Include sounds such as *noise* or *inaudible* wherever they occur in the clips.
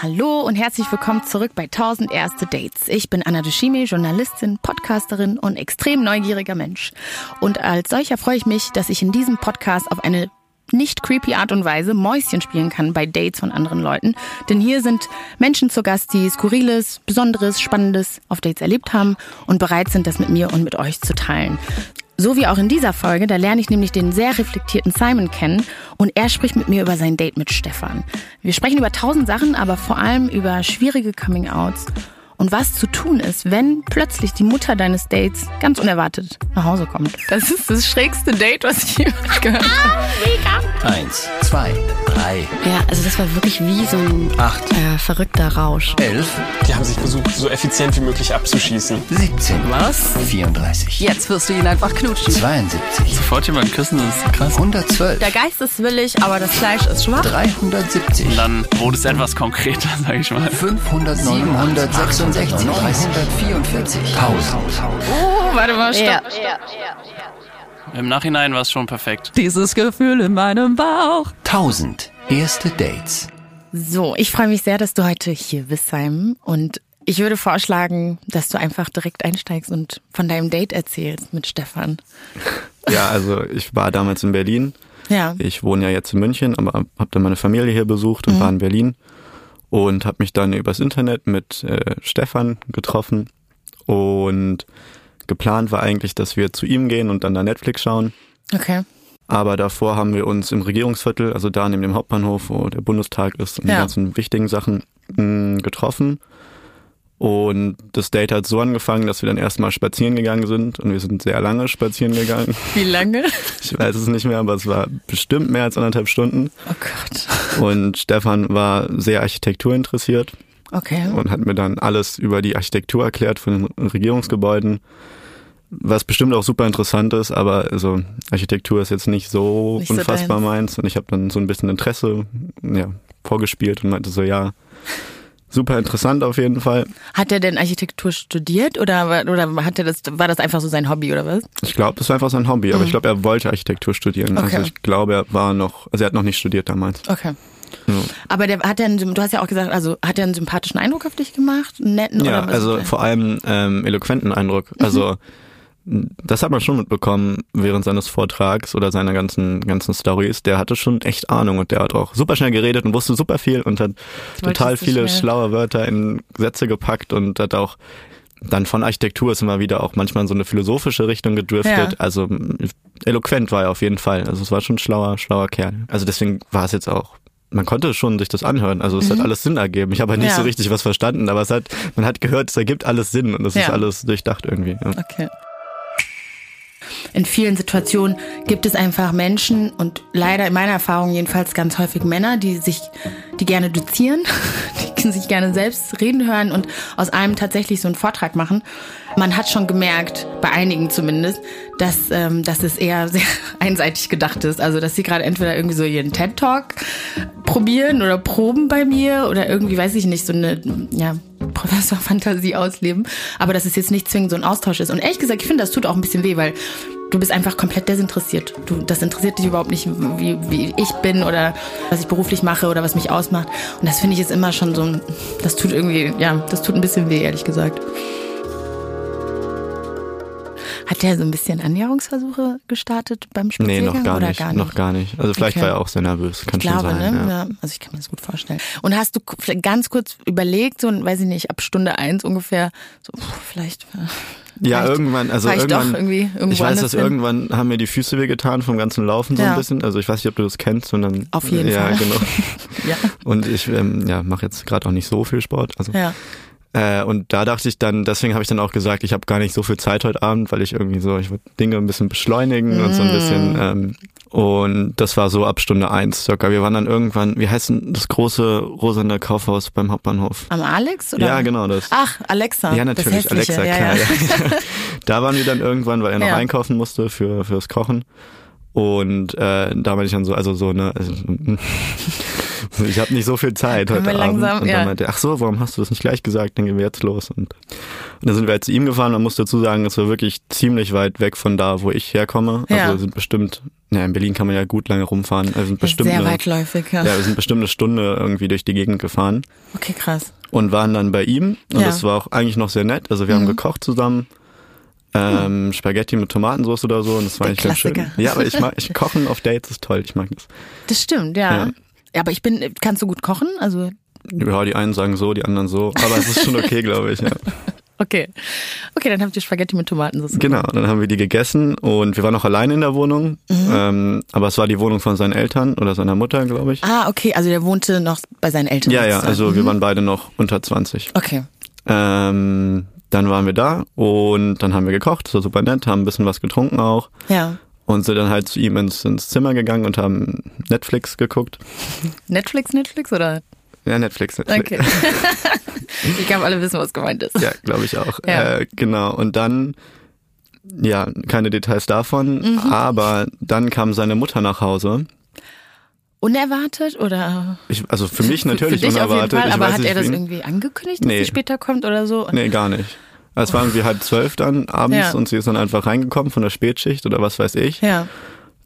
Hallo und herzlich willkommen zurück bei 1000 erste Dates. Ich bin Anna Dushime, Journalistin, Podcasterin und extrem neugieriger Mensch. Und als solcher freue ich mich, dass ich in diesem Podcast auf eine nicht creepy Art und Weise Mäuschen spielen kann bei Dates von anderen Leuten. Denn hier sind Menschen zu Gast, die Skurriles, Besonderes, Spannendes auf Dates erlebt haben und bereit sind, das mit mir und mit euch zu teilen. So wie auch in dieser Folge, da lerne ich nämlich den sehr reflektierten Simon kennen und er spricht mit mir über sein Date mit Stefan. Wir sprechen über tausend Sachen, aber vor allem über schwierige Coming-outs und was zu tun ist, wenn plötzlich die Mutter deines Dates ganz unerwartet nach Hause kommt. Das ist das schrägste Date, was ich jemals gehört habe. Eins, zwei, drei, Ja, also das war wirklich wie so ein acht, äh, verrückter Rausch. elf, Die haben sich versucht, so effizient wie möglich abzuschießen. 17, Was? 34, Jetzt wirst du ihn einfach knutschen. 72, Sofort jemand küssen, das ist krass. 112, Der Geist ist willig, aber das Fleisch ist schwach. 370, Dann wurde es etwas konkreter, *laughs* sag ich mal. 500, 766, 344, Pause. Oh, warte mal, stopp. Ja. Im Nachhinein war es schon perfekt. Dieses Gefühl in meinem Bauch. 1000 erste Dates. So, ich freue mich sehr, dass du heute hier bist, Simon. Und ich würde vorschlagen, dass du einfach direkt einsteigst und von deinem Date erzählst mit Stefan. *laughs* Ja, also ich war damals in Berlin. Ja. Ich wohne ja jetzt in München, aber habe dann meine Familie hier besucht und war in Berlin und habe mich dann übers Internet mit äh, Stefan getroffen und geplant war eigentlich, dass wir zu ihm gehen und dann da Netflix schauen. Okay. Aber davor haben wir uns im Regierungsviertel, also da neben dem Hauptbahnhof, wo der Bundestag ist und die Ja. ganzen wichtigen Sachen mh, getroffen. Und das Date hat so angefangen, dass wir dann erstmal spazieren gegangen sind und wir sind sehr lange spazieren gegangen. *laughs* Wie lange? Ich weiß es nicht mehr, aber es war bestimmt mehr als anderthalb Stunden. Oh Gott. Und Stefan war sehr Architektur interessiert Okay. und hat mir dann alles über die Architektur erklärt von den Regierungsgebäuden. Was bestimmt auch super interessant ist, aber also Architektur ist jetzt nicht so Nicht so unfassbar deins. meins. Und ich habe dann so ein bisschen Interesse ja, vorgespielt und meinte so, ja, super interessant auf jeden Fall. Hat er denn Architektur studiert oder, war- oder hat er das, war das einfach so sein Hobby oder was? Ich glaube, das war einfach sein Hobby, aber ich glaube, er wollte Architektur studieren. Mhm. Okay. Also ich glaube, er war noch, also er hat noch nicht studiert damals. Okay. Aber der hat er einen, du hast ja auch gesagt, also hat er einen sympathischen Eindruck auf dich gemacht? Einen netten Ja, oder was? also vor allem ähm, eloquenten Eindruck. Also das hat man schon mitbekommen während seines Vortrags oder seiner ganzen ganzen Stories. Der hatte schon echt Ahnung und der hat auch super schnell geredet und wusste super viel und hat total viele schnell. schlaue Wörter in Sätze gepackt und hat auch dann von Architektur ist immer wieder auch manchmal in so eine philosophische Richtung gedriftet. Ja. Also eloquent war er auf jeden Fall. Also es war schon ein schlauer, schlauer Kerl. Also deswegen war es jetzt auch man konnte schon sich das anhören, also es hat alles Sinn ergeben. Ich habe halt nicht Mhm. Ja. so richtig was verstanden, aber es hat, man hat gehört, es ergibt alles Sinn und es ist Ja. alles durchdacht irgendwie. Ja. Okay. In vielen Situationen gibt es einfach Menschen und leider in meiner Erfahrung jedenfalls ganz häufig Männer, die sich, die gerne dozieren, *laughs* die sich gerne selbst reden hören und aus allem tatsächlich so einen Vortrag machen. Man hat schon gemerkt, bei einigen zumindest, dass, ähm, dass es eher sehr *laughs* einseitig gedacht ist. Also, dass sie gerade entweder irgendwie so ihren TED-Talk probieren oder proben bei mir oder irgendwie, weiß ich nicht, so eine, ja, Professor-Fantasie ausleben. Aber dass es jetzt nicht zwingend so ein Austausch ist. Und ehrlich gesagt, ich finde, das tut auch ein bisschen weh, weil du bist einfach komplett desinteressiert. Du, das interessiert dich überhaupt nicht, wie, wie ich bin oder was ich beruflich mache oder was mich ausmacht. Und das finde ich ist immer schon so ein, das tut irgendwie, ja, das tut ein bisschen weh, ehrlich gesagt. Hat der so ein bisschen Annäherungsversuche gestartet beim Nee, Spaziergang noch gar oder nicht, gar nicht? noch gar nicht. Also vielleicht Okay. war er auch sehr nervös, kann Ich schon glaube, sein. ne? Ja. Ja. Also ich kann mir das gut vorstellen. Und hast du ganz kurz überlegt, so, weiß ich nicht, ab Stunde eins ungefähr, so, pff, vielleicht. äh, Ja, vielleicht irgendwann, also irgendwann, irgendwie ich weiß, dass hin. irgendwann haben mir die Füße wehgetan vom ganzen Laufen so Ja. ein bisschen. Also ich weiß nicht, ob du das kennst, sondern Auf jeden ja, Fall. genau. *laughs* Ja. Und ich ähm, ja, mache jetzt gerade auch nicht so viel Sport. Also Ja. Äh, und da dachte ich dann, deswegen habe ich dann auch gesagt, ich habe gar nicht so viel Zeit heute Abend, weil ich irgendwie so, ich würde Dinge ein bisschen beschleunigen und so ein bisschen. Mm. Ähm, und das war so ab Stunde eins circa. Wir waren dann irgendwann, wie heißt denn das große rosane Kaufhaus beim Hauptbahnhof? Am Alex? Oder? Ja, genau das. Ach, Alexa. ja, natürlich. Alexa, klar. Ja. Ja. *laughs* da waren wir dann irgendwann, weil er noch einkaufen musste für fürs Kochen. Und äh, da meinte ich dann so, also so, ne, also, *laughs* ich habe nicht so viel Zeit heute Abend. langsam, und ja. dann meinte er, ach so, warum hast du das nicht gleich gesagt? Dann gehen wir jetzt los. Und, und dann sind wir halt zu ihm gefahren. Man muss dazu sagen, es war wirklich ziemlich weit weg von da, wo ich herkomme. Ja. Also sind bestimmt, ja, in Berlin kann man ja gut lange rumfahren. Also sind bestimmt Sehr eine, weitläufig, ja. ja, wir sind bestimmt eine Stunde irgendwie durch die Gegend gefahren Okay, krass. und waren dann bei ihm. Und Ja. das war auch eigentlich noch sehr nett. Also wir haben Mhm. gekocht zusammen. Ähm, Spaghetti mit Tomatensauce oder so und das war Der eigentlich ganz schön. Ja, aber ich mag, ich *laughs* kochen auf Dates ist toll, ich mag das. Das stimmt, ja. Ja. ja. aber ich bin, kannst du gut kochen? Also, Ja, die einen sagen so, die anderen so, aber es ist schon okay, glaube ich. Ja. *laughs* okay. Okay, dann habt ihr Spaghetti mit Tomatensauce. Genau, dann haben wir die gegessen und wir waren noch alleine in der Wohnung, Mhm. ähm, aber es war die Wohnung von seinen Eltern oder seiner Mutter, glaube ich. Ah, okay, also der wohnte noch bei seinen Eltern. ja, ja, also wir Mhm. waren beide noch unter 20. Okay. Ähm, dann waren wir da und dann haben wir gekocht, das war super nett, haben ein bisschen was getrunken auch Ja. und sind dann halt zu ihm ins, ins Zimmer gegangen und haben Netflix geguckt. *laughs* Netflix, Netflix oder? Ja, Netflix, Netflix. Okay. *laughs* ich glaube, alle wissen, was gemeint ist. Ja, glaube ich auch. Ja. Äh, genau. Und dann, ja, keine Details davon, Mhm. aber dann kam seine Mutter nach Hause. Unerwartet oder? Ich, also für mich *laughs* natürlich für unerwartet. Fall, aber hat er das irgendwie angekündigt, dass Nee. sie später kommt oder so? Nee, gar nicht. Es war irgendwie halb zwölf dann abends Ja. und sie ist dann einfach reingekommen von der Spätschicht oder was weiß ich. Ja.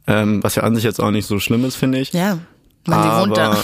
Ähm, was ja an sich jetzt auch nicht so schlimm ist, finde ich. Ja. Man, sie wohnt da. aber,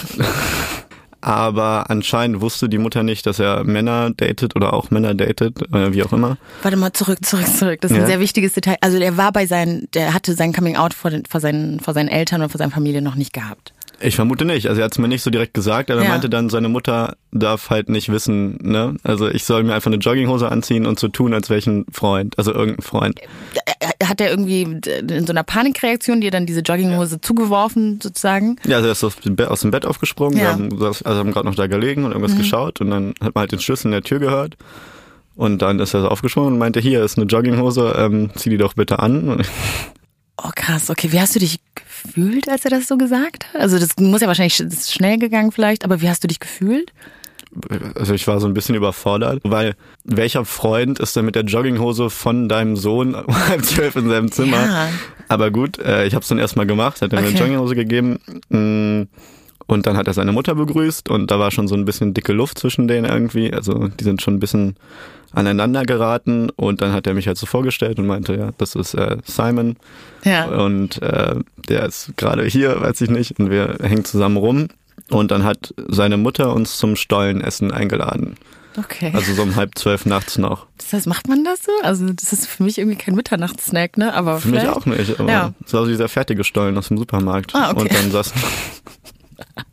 *laughs* aber anscheinend wusste die Mutter nicht, dass er Männer datet oder auch Männer datet, äh, wie auch immer. Warte mal, zurück, zurück, zurück. Das ist Ja. ein sehr wichtiges Detail. Also der war bei seinen, der hatte sein Coming Out vor, den, vor, seinen, vor seinen Eltern und vor seiner Familie noch nicht gehabt. Ich vermute nicht. Also er hat es mir nicht so direkt gesagt, aber er Ja. meinte dann, seine Mutter darf halt nicht wissen, ne? Also ich soll mir einfach eine Jogginghose anziehen und so tun, als wäre ich ein Freund, also irgendein Freund. Äh, Hat er irgendwie in so einer Panikreaktion dir dann diese Jogginghose zugeworfen, sozusagen? Ja, also er ist aus dem Bett, aufgesprungen, wir Ja. haben, saß- also haben gerade noch da gelegen und irgendwas geschaut und dann hat man halt den Schlüssel in der Tür gehört. Und dann ist er so aufgesprungen und meinte, hier ist eine Jogginghose, ähm, zieh die doch bitte an. Oh krass, okay. Wie hast du dich gefühlt, als er das so gesagt hat? Also das muss ja wahrscheinlich schnell gegangen vielleicht, aber wie hast du dich gefühlt? Also ich war so ein bisschen überfordert, weil welcher Freund ist denn mit der Jogginghose von deinem Sohn um *laughs* halb zwölf in seinem Zimmer? Ja. Aber gut, äh, ich habe es dann erstmal gemacht, hat er mir Okay. eine Jogginghose gegeben mm, und dann hat er seine Mutter begrüßt und da war schon so ein bisschen dicke Luft zwischen denen irgendwie. Also die sind schon ein bisschen aneinander geraten und dann hat er mich halt so vorgestellt und meinte, ja, das ist äh, Simon Ja. und äh, der ist gerade hier, weiß ich nicht, und wir hängen zusammen rum. Und dann hat seine Mutter uns zum Stollenessen eingeladen. Okay. Also so um halb zwölf nachts noch. das heißt, macht man das so? Also das ist für mich irgendwie kein Mitternachtssnack, ne? Aber Für mich vielleicht- auch nicht. Aber Ja. Es war so dieser fertige Stollen aus dem Supermarkt. Ah, okay. Und dann saßen, *laughs* *laughs*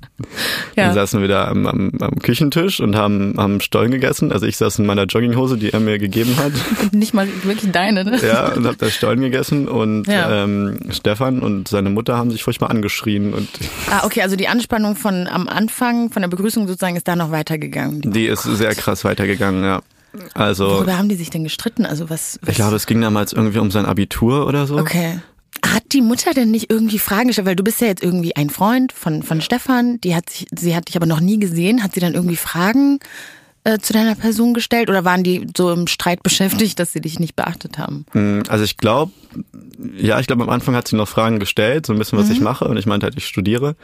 Ja. dann saßen wir da am, am, am Küchentisch und haben, haben Stollen gegessen. Also ich saß in meiner Jogginghose, die er mir gegeben hat. *laughs* Nicht mal wirklich deine, ne? ja, und hab da Stollen gegessen. Und Ja. ähm, Stefan und seine Mutter haben sich furchtbar angeschrien. Und *laughs* Ah, okay, also die Anspannung von am Anfang, von der Begrüßung sozusagen, ist da noch weitergegangen. die ist sehr krass weitergegangen, ja. Also Worüber haben die sich denn gestritten? Also was? was ich glaube, es ging damals irgendwie um sein Abitur oder so. Okay. Hat die Mutter denn nicht irgendwie Fragen gestellt? Weil du bist ja jetzt irgendwie ein Freund von, von Stefan, die hat sich, sie hat dich aber noch nie gesehen. Hat sie dann irgendwie Fragen äh, zu deiner Person gestellt oder waren die so im Streit beschäftigt, dass sie dich nicht beachtet haben? Mm, Also ich glaube, ja, ich glaube am Anfang hat sie noch Fragen gestellt, so ein bisschen, Mhm. was ich mache. Und ich meinte halt, ich studiere.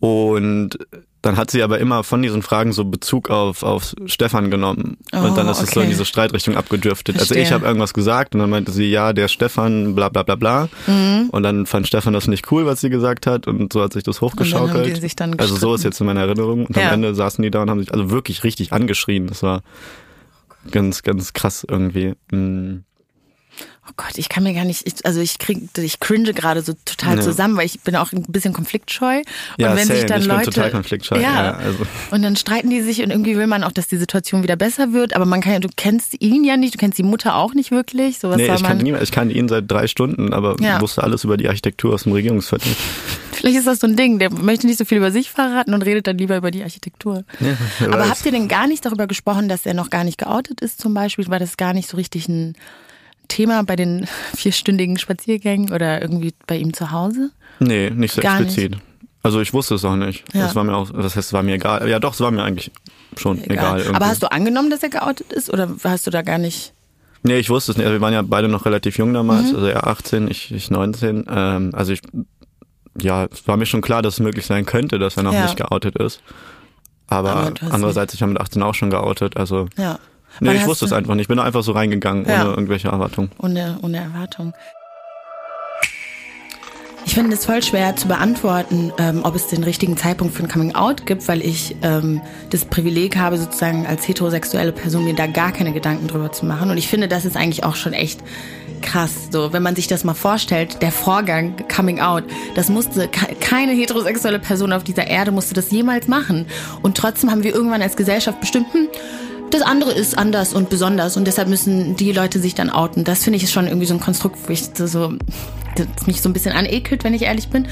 Und dann hat sie aber immer von diesen Fragen so Bezug auf, auf Stefan genommen. und dann Oh, ist es so in okay. diese Streitrichtung abgedriftet. Also Verstehe. ich habe irgendwas gesagt und dann meinte sie, ja, der Stefan, bla bla bla bla. Mhm. Und dann fand Stefan das nicht cool, was sie gesagt hat. Und so hat sich das hochgeschaukelt. sich also so ist jetzt in meiner Erinnerung. Und Ja. am Ende saßen die da und haben sich also wirklich richtig angeschrien. Das war ganz, ganz krass irgendwie. Mm. Oh Gott, ich kann mir gar nicht, ich, also ich krieg, ich cringe gerade so total Ja. zusammen, weil ich bin auch ein bisschen konfliktscheu. Ja, und wenn sich same. dann Ich bin Leute, total konfliktscheu, Ja, ja, also. und dann streiten die sich und irgendwie will man auch, dass die Situation wieder besser wird, aber man kann ja, du kennst ihn ja nicht, du kennst die Mutter auch nicht wirklich, so was Nee, ich man. kann, nie, ich kann ihn seit drei Stunden, aber Ja. wusste alles über die Architektur aus dem Regierungsviertel. Vielleicht ist das so ein Ding, der möchte nicht so viel über sich verraten und redet dann lieber über die Architektur. wer aber weiß. habt ihr denn gar nicht darüber gesprochen, dass er noch gar nicht geoutet ist zum Beispiel? War das gar nicht so richtig ein Thema bei den vierstündigen Spaziergängen oder irgendwie bei ihm zu Hause? Nee, nicht so Gar explizit. Also ich wusste es auch nicht. Ja. Das war mir auch, das heißt, es war mir egal. Ja doch, es war mir eigentlich schon egal. irgendwie. Aber hast du angenommen, dass er geoutet ist oder hast du da gar nicht? Nee, ich wusste es nicht. Also wir waren ja beide noch relativ jung damals, Mhm. also er 18, ich, ich 19. Ähm, also ich, ja, es war mir schon klar, dass es möglich sein könnte, dass er noch Ja. nicht geoutet ist. Aber, Aber andererseits, ich habe mit 18 auch schon geoutet, also Ja. Nee, ich wusste es einfach nicht. Ich bin da einfach so reingegangen, Ja. ohne irgendwelche Erwartungen. Ohne, ohne Erwartung. Ich finde es voll schwer zu beantworten, ähm, ob es den richtigen Zeitpunkt für ein Coming Out gibt, weil ich ähm, das Privileg habe, sozusagen als heterosexuelle Person mir da gar keine Gedanken drüber zu machen. Und ich finde, das ist eigentlich auch schon echt krass. So, wenn man sich das mal vorstellt, der Vorgang Coming Out, das musste ke- keine heterosexuelle Person auf dieser Erde musste das jemals machen. Und trotzdem haben wir irgendwann als Gesellschaft bestimmt, hm, das andere ist anders und besonders und deshalb müssen die Leute sich dann outen. Das finde ich ist schon irgendwie so ein Konstrukt, wo ich so, das mich so ein bisschen anekelt, wenn ich ehrlich bin.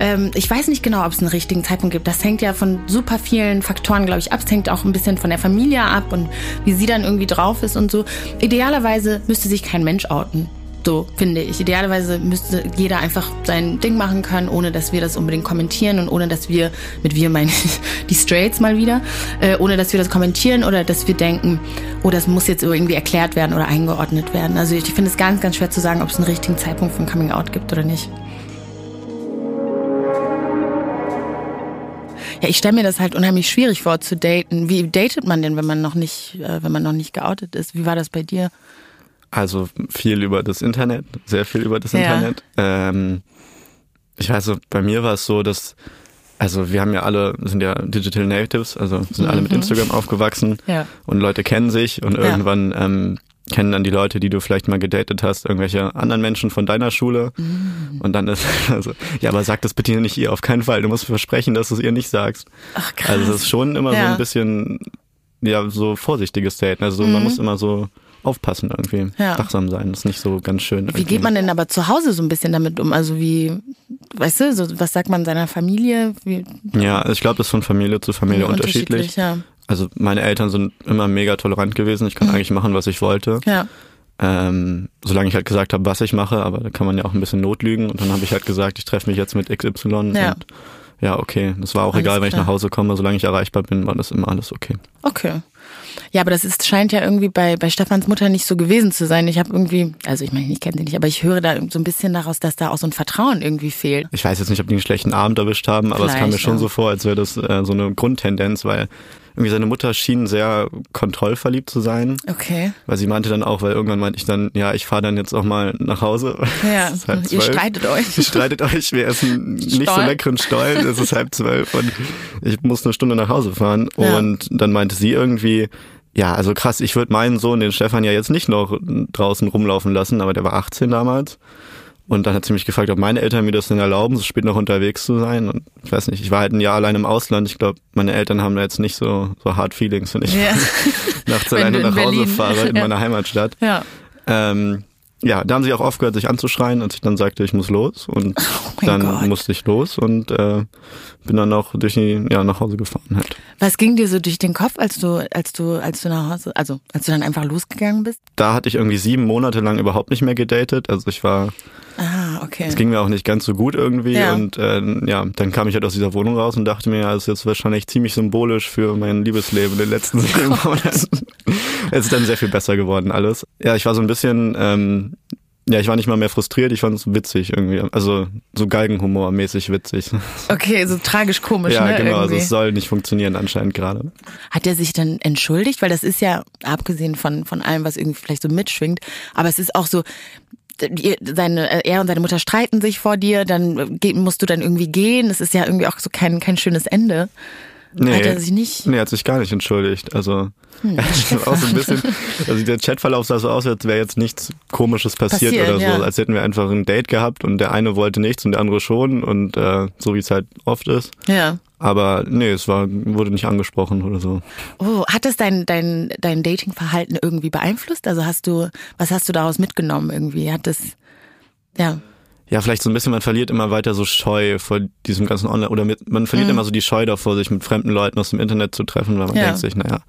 Ähm, ich weiß nicht genau, ob es einen richtigen Zeitpunkt gibt. Das hängt ja von super vielen Faktoren, glaube ich, ab. Es hängt auch ein bisschen von der Familie ab und wie sie dann irgendwie drauf ist und so. Idealerweise müsste sich kein Mensch outen. So finde ich. Idealerweise müsste jeder einfach sein Ding machen können, ohne dass wir das unbedingt kommentieren und ohne dass wir, mit wir meine ich *laughs* die Straights mal wieder, äh, ohne dass wir das kommentieren oder dass wir denken, oh, das muss jetzt irgendwie erklärt werden oder eingeordnet werden. Also ich finde es ganz, ganz schwer zu sagen, ob es einen richtigen Zeitpunkt für ein Coming Out gibt oder nicht. Ja, ich stelle mir das halt unheimlich schwierig vor zu daten. Wie datet man denn, wenn man noch nicht, äh, wenn man noch nicht geoutet ist? Wie war das bei dir? Also viel über das Internet, sehr viel über das Ja. Internet. Ähm, ich weiß so, bei mir war es so, dass, also wir haben ja alle, sind ja Digital Natives, also sind alle mit Instagram aufgewachsen Mhm. Ja. und Leute kennen sich und Ja. irgendwann ähm, kennen dann die Leute, die du vielleicht mal gedatet hast, irgendwelche anderen Menschen von deiner Schule Mhm. und dann ist *laughs* also, ja, aber sag das bitte nicht ihr, auf keinen Fall, du musst versprechen, dass du es ihr nicht sagst. Ach krass. Also es ist schon immer so Ja. ein bisschen, ja, so vorsichtiges Daten, also so, man muss immer so aufpassen irgendwie, Mhm. Ja. wachsam sein, das ist nicht so ganz schön. Wie irgendwie. geht man denn aber zu Hause so ein bisschen damit um? Also wie, weißt du, so, was sagt man seiner Familie? Wie, Ja, also ich glaube, das ist von Familie zu Familie unterschiedlich. Ja. Also meine Eltern sind immer mega tolerant gewesen. Ich kann eigentlich machen, was ich wollte. ja. Ähm, solange ich halt gesagt habe, was ich mache, aber da kann man ja auch ein bisschen notlügen. Und dann habe ich halt gesagt, ich treffe mich jetzt mit XY. Ja. Und ja, okay. Das war auch Alles egal, wenn ich nach Hause komme. Solange ich erreichbar bin, war das immer alles okay. Okay. Ja, aber das ist, scheint ja irgendwie bei, bei Stefans Mutter nicht so gewesen zu sein. Ich habe irgendwie, also ich meine, ich kenne sie nicht, aber ich höre da so ein bisschen daraus, dass da auch so ein Vertrauen irgendwie fehlt. Ich weiß jetzt nicht, ob die einen schlechten Abend erwischt haben, aber es kam mir Vielleicht, schon ja. so vor, als wäre das äh, so eine Grundtendenz, weil irgendwie seine Mutter schien sehr kontrollverliebt zu sein. Okay. Weil sie meinte dann auch, weil irgendwann meinte ich dann, ja, ich fahre dann jetzt auch mal nach Hause. *laughs* Ja, halb ihr streitet euch. *laughs* Ihr streitet euch, wir essen nicht so Stollen. leckeren Stollen, es ist halb zwölf und ich muss eine Stunde nach Hause fahren. Ja. Und dann meinte sie irgendwie, ja, also krass, ich würde meinen Sohn, den Stefan, ja jetzt nicht noch draußen rumlaufen lassen, aber der war 18 damals. Und dann hat sie mich gefragt, ob meine Eltern mir das denn erlauben, so spät noch unterwegs zu sein. Und ich weiß nicht, ich war halt ein Jahr allein im Ausland. Ich glaube, meine Eltern haben da jetzt nicht so, so hard Feelings, wenn ich Ja. *laughs* nachts alleine nach Hause Berlin- fahre in Ja. meiner Heimatstadt. Ja. Ähm, ja, da haben sie auch aufgehört, sich anzuschreien, als ich dann sagte, ich muss los. Und Oh dann Gott. musste ich los und äh, bin dann auch durch die, ja, nach Hause gefahren halt. Was ging dir so durch den Kopf, als du, als du, als du nach Hause, also als du dann einfach losgegangen bist? Da hatte ich irgendwie sieben Monate lang überhaupt nicht mehr gedatet. Also ich war, Ah, okay. es ging mir auch nicht ganz so gut irgendwie. Ja. Und äh, ja, dann kam ich halt aus dieser Wohnung raus und dachte mir, ja, das ist jetzt wahrscheinlich ziemlich symbolisch für mein Liebesleben in den letzten *laughs* sieben Monaten. es ist dann sehr viel besser geworden alles. Ja, ich war so ein bisschen, ähm, ja, ich war nicht mal mehr frustriert, ich fand es witzig irgendwie. Also so Galgenhumor-mäßig witzig. *laughs* Okay, so tragisch komisch, Ja, ne? genau, also irgendwie. es soll nicht funktionieren anscheinend gerade. Hat er sich dann entschuldigt? Weil das ist ja, abgesehen von, von allem, was irgendwie vielleicht so mitschwingt, aber es ist auch so, seine, äh, er und seine Mutter streiten sich vor dir, dann äh, musst du dann irgendwie gehen. Es ist ja irgendwie auch so kein, kein schönes Ende. Nee, Hat er sich nicht? nee, hat sich gar nicht entschuldigt. Also *laughs* auch so ein bisschen, also der Chatverlauf sah so aus, als wäre jetzt nichts Komisches passiert, Passiert, oder so, ja. als hätten wir einfach ein Date gehabt und der eine wollte nichts und der andere schon und äh, so wie es halt oft ist. Ja. Aber nee, es war wurde nicht angesprochen oder so. Oh, hat das dein, dein, dein Datingverhalten irgendwie beeinflusst? Also hast du, was hast du daraus mitgenommen irgendwie? Hat das, ja. Ja, vielleicht so ein bisschen, man verliert immer weiter so Scheu vor diesem ganzen Online, oder mit, man verliert immer so die Scheu davor, sich mit fremden Leuten aus dem Internet zu treffen, weil man Mhm. Ja. denkt sich, naja,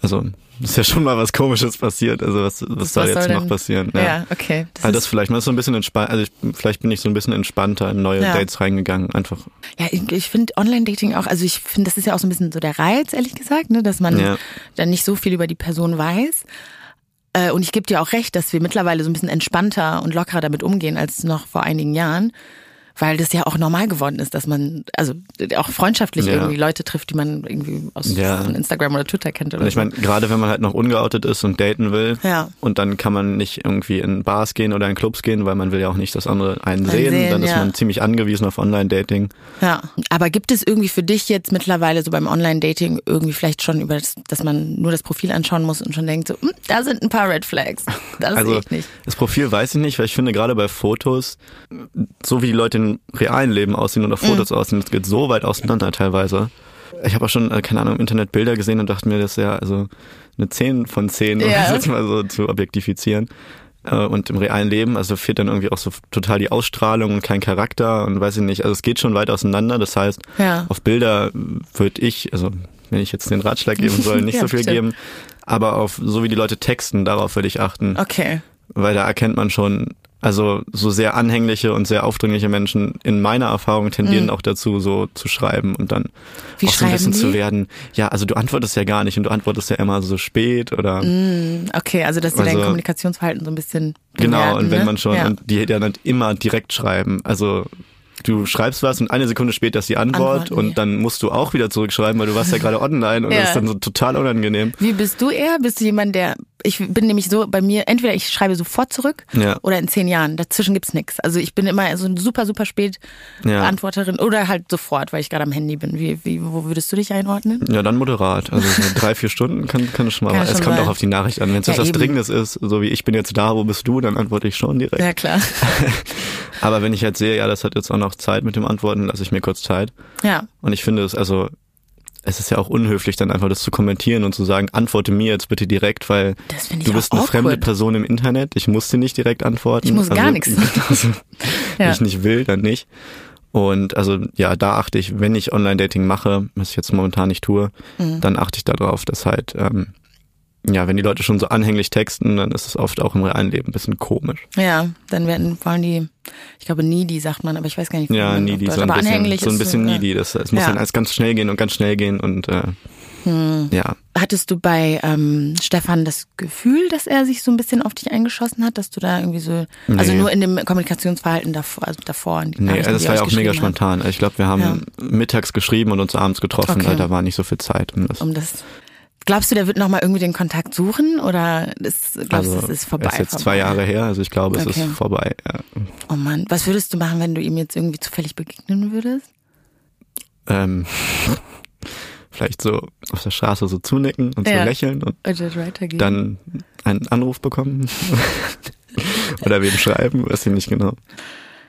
also ist ja schon mal was Komisches passiert, also was, was, soll jetzt noch denn- passieren? Ja, okay. Das Also das vielleicht, man ist so ein bisschen entspannt, also ich, vielleicht bin ich so ein bisschen entspannter in neue Ja. Dates reingegangen, einfach. ja, ich, ich finde Online-Dating auch, also ich finde, das ist ja auch so ein bisschen so der Reiz, ehrlich gesagt, ne, dass man Ja. dann nicht so viel über die Person weiß. Äh, und ich gebe dir auch recht, dass wir mittlerweile so ein bisschen entspannter und lockerer damit umgehen als noch vor einigen Jahren. Weil das ja auch normal geworden ist, dass man, also auch freundschaftlich Ja. irgendwie Leute trifft, die man irgendwie aus Ja. Instagram oder Twitter kennt. Oder Und ich so. meine, gerade wenn man halt noch ungeoutet ist und daten will, Ja. und dann kann man nicht irgendwie in Bars gehen oder in Clubs gehen, weil man will ja auch nicht, dass andere einen sehen, sehen, dann ist man ziemlich angewiesen auf Online-Dating. Ja, aber gibt es irgendwie für dich jetzt mittlerweile so beim Online-Dating irgendwie vielleicht schon über das, dass man nur das Profil anschauen muss und schon denkt so, hm, da sind ein paar Red Flags. Das *laughs* sehe Also ich nicht. das Profil weiß ich nicht, weil ich finde gerade bei Fotos, so wie die Leute im realen Leben aussehen und auf Fotos Mhm. aussehen, das geht so weit auseinander teilweise. Ich habe auch schon, äh, keine Ahnung, im Internet Bilder gesehen und dachte mir, das ist ja also eine 10 von 10, um Ja. das jetzt mal so zu objektifizieren. Äh, Und im realen Leben, also fehlt dann irgendwie auch so total die Ausstrahlung und kein Charakter und weiß ich nicht. Also es geht schon weit auseinander. Das heißt, Ja. auf Bilder würde ich, also wenn ich jetzt den Ratschlag geben soll, *laughs* nicht Ja, so viel stimmt. geben. Aber auf so wie die Leute texten, darauf würde ich achten Okay. Weil da erkennt man schon, also so sehr anhängliche und sehr aufdringliche Menschen in meiner Erfahrung tendieren auch dazu, so zu schreiben und dann Mhm. Wie auch so ein bisschen schreiben zu die? werden. Ja, also du antwortest ja gar nicht und du antwortest ja immer so spät oder Okay, also dass die dein Also- Kommunikationsverhalten so ein bisschen genau. bewerten, Und wenn ne? man schon ja. und die dann halt immer direkt schreiben, also Du schreibst was und eine Sekunde später ist die Antwort Antworten, und ja. dann musst du auch wieder zurückschreiben, weil du warst ja gerade online und Ja. das ist dann so total unangenehm. Wie bist du eher? Bist du jemand, der ich bin nämlich so bei mir, entweder ich schreibe sofort zurück Ja. oder in zehn Jahren. Dazwischen gibt's nichts. Also ich bin immer so ein super, super spät Ja. Antworterin oder halt sofort, weil ich gerade am Handy bin. Wie, wie, wo würdest du dich einordnen? Ja, dann moderat. Also so drei, vier Stunden kann, kann schon mal. Kann es schon kommt sein. auch auf die Nachricht an. Wenn es Ja, was eben. Dringendes ist, so wie ich bin jetzt da, wo bist du, dann antworte ich schon direkt. Ja, klar. *laughs* Aber wenn ich jetzt sehe, ja, das hat jetzt auch noch Zeit mit dem Antworten, lasse ich mir kurz Zeit. Ja. Und ich finde es, also, es ist ja auch unhöflich, dann einfach das zu kommentieren und zu sagen, antworte mir jetzt bitte direkt, weil du bist eine fremde awkward. Person im Internet. Ich muss dir nicht direkt antworten. Ich muss gar *laughs* also, *laughs* nichts. Also, Wenn Ja. ich nicht will, dann nicht. Und also ja, da achte ich, wenn ich Online-Dating mache, was ich jetzt momentan nicht tue, Mhm. dann achte ich darauf, dass halt, ähm, ja, wenn die Leute schon so anhänglich texten, dann ist es oft auch im realen Leben ein bisschen komisch. Ja, dann werden, wollen die, ich glaube needy sagt man, aber ich weiß gar nicht. wie Ja, needy, so ein aber bisschen, so ein bisschen ja. needy. Das, es muss Ja. dann alles ganz schnell gehen und ganz schnell gehen und äh, Hm. ja. Hattest du bei ähm, Stefan das Gefühl, dass er sich so ein bisschen auf dich eingeschossen hat, dass du da irgendwie so, also Nee. nur in dem Kommunikationsverhalten davor, also davor. Nee, Nachrichten, das war ja auch mega habt, spontan. Also Ich glaube, wir haben mittags geschrieben und uns abends getroffen, Okay. weil da war nicht so viel Zeit. Um das, Um das. Glaubst du, der wird nochmal irgendwie den Kontakt suchen oder ist, glaubst du, also, es ist vorbei? ist jetzt vorbei? zwei Jahre her, also ich glaube, es Okay. ist vorbei. Ja. Oh Mann, was würdest du machen, wenn du ihm jetzt irgendwie zufällig begegnen würdest? Ähm, *laughs* vielleicht so auf der Straße so zunicken und Ja. so lächeln und dann einen Anruf bekommen. *laughs* Oder wem schreiben, weiß ich nicht genau.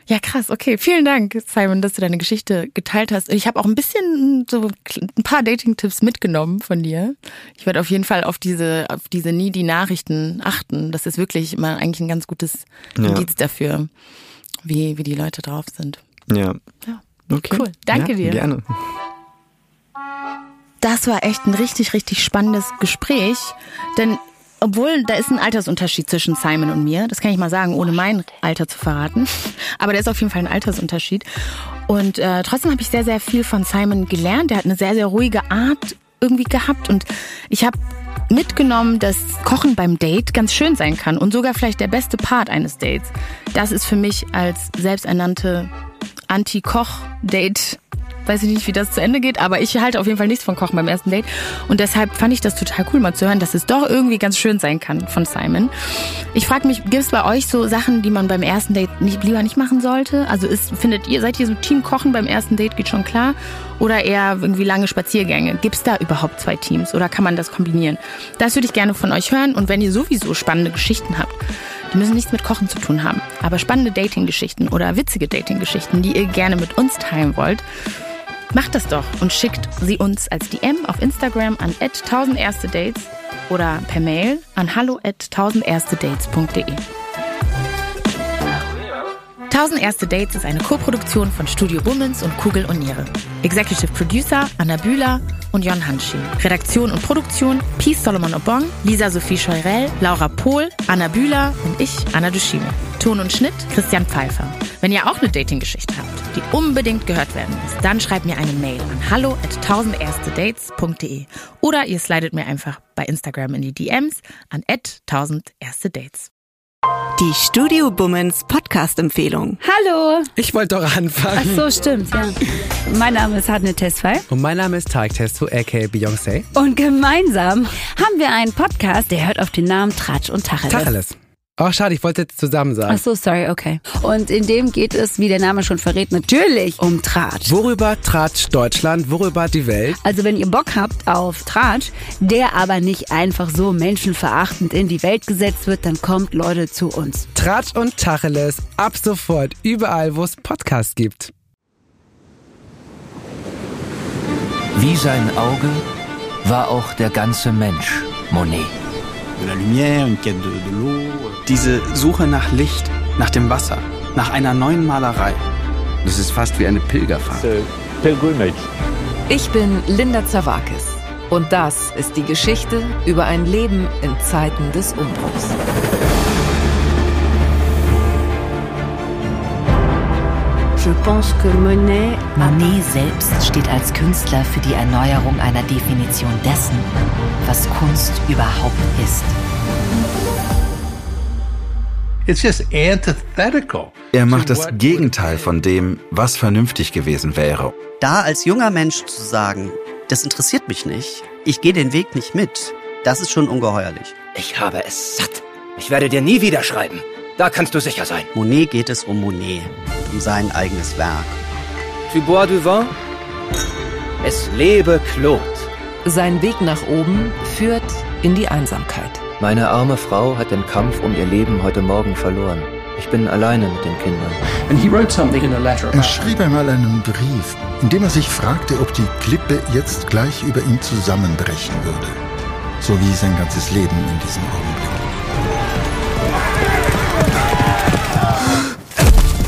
Ja, krass. Okay, vielen Dank, Simon, dass du deine Geschichte geteilt hast. Ich habe auch ein bisschen so ein paar Dating-Tipps mitgenommen von dir. Ich werde auf jeden Fall auf diese auf diese needy Nachrichten achten. Das ist wirklich immer eigentlich ein ganz gutes Ja. Indiz dafür, wie wie die Leute drauf sind. Ja. Ja. Okay. Cool. Danke ja, dir. Gerne. Das war echt ein richtig, richtig spannendes Gespräch. Denn obwohl da ist ein Altersunterschied zwischen Simon und mir, das kann ich mal sagen, ohne mein Alter zu verraten. *laughs* Aber da ist auf jeden Fall ein Altersunterschied. Und äh, trotzdem habe ich sehr, sehr viel von Simon gelernt. Der hat eine sehr, sehr ruhige Art irgendwie gehabt. Und ich habe mitgenommen, dass Kochen beim Date ganz schön sein kann und sogar vielleicht der beste Part eines Dates. Das ist für mich als selbsternannte Anti-Koch-Date weiß ich nicht, wie das zu Ende geht, aber ich halte auf jeden Fall nichts von Kochen beim ersten Date. Und deshalb fand ich das total cool, mal zu hören, dass es doch irgendwie ganz schön sein kann von Simon. Ich frage mich, gibt es bei euch so Sachen, die man beim ersten Date nicht, lieber nicht machen sollte? Also ist, findet ihr, seid ihr so Team Kochen beim ersten Date, geht schon klar? Oder eher irgendwie lange Spaziergänge? Gibt es da überhaupt zwei Teams oder kann man das kombinieren? Das würde ich gerne von euch hören. Und wenn ihr sowieso spannende Geschichten habt, die müssen nichts mit Kochen zu tun haben, aber spannende Dating-Geschichten oder witzige Dating-Geschichten, die ihr gerne mit uns teilen wollt, Macht das doch und schickt sie uns als DM auf Instagram an 1000 erste Dates oder per Mail an hallo at 1000 erste Dates.de. 1000 Erste Dates ist eine Koproduktion von Studio Bummens und Kugel und Niere. Executive Producer Anna Bühler und Jon Hanschin. Redaktion und Produktion Peace Solomon Obong, Lisa Sophie Scheurell, Laura Pohl, Anna Bühler und ich, Anna Duschime. Ton und Schnitt Christian Pfeiffer. Wenn ihr auch eine Dating-Geschichte habt, die unbedingt gehört werden muss, dann schreibt mir eine Mail an hallo at 1000erstedates.de oder ihr slidet mir einfach bei Instagram in die DMs an at 1000erstedates. Die Studio Bummens Podcast-Empfehlung. Hallo. Ich wollte doch anfangen. Ach so, stimmt, ja. Mein Name ist Hadne Tesfay. Und mein Name ist Tarek Testo, aka Beyoncé. Und gemeinsam haben wir einen Podcast, der hört auf den Namen Tratsch und Tacheles. Tacheles. Oh, schade, ich wollte jetzt zusammen sagen. Ach so, sorry, okay. Und in dem geht es, wie der Name schon verrät, natürlich um Tratsch. Worüber Tratsch Deutschland, worüber die Welt? Also wenn ihr Bock habt auf Tratsch, der aber nicht einfach so menschenverachtend in die Welt gesetzt wird, dann kommt Leute zu uns. Tratsch und Tacheles ab sofort überall, wo es Podcasts gibt. Wie sein Auge war auch der ganze Mensch Monet. Diese Suche nach Licht, nach dem Wasser, nach einer neuen Malerei. Das ist fast wie eine Pilgerfahrt. Ich bin Linda Zawakis und das ist die Geschichte über ein Leben in Zeiten des Umbruchs. Monet selbst steht als Künstler für die Erneuerung einer Definition dessen, was Kunst überhaupt ist. Er macht das Gegenteil von dem, was vernünftig gewesen wäre. Da als junger Mensch zu sagen, das interessiert mich nicht, ich gehe den Weg nicht mit, das ist schon ungeheuerlich. Ich habe es satt. Ich werde dir nie wieder schreiben. Da kannst du sicher sein. Monet geht es um Monet, um sein eigenes Werk. Tu bois du vin? Es lebe Claude. Sein Weg nach oben führt in die Einsamkeit. Meine arme Frau hat den Kampf um ihr Leben heute Morgen verloren. Ich bin alleine mit den Kindern. Er schrieb einmal einen Brief, in dem er sich fragte, ob die Klippe jetzt gleich über ihm zusammenbrechen würde. So wie sein ganzes Leben in diesem Augenblick.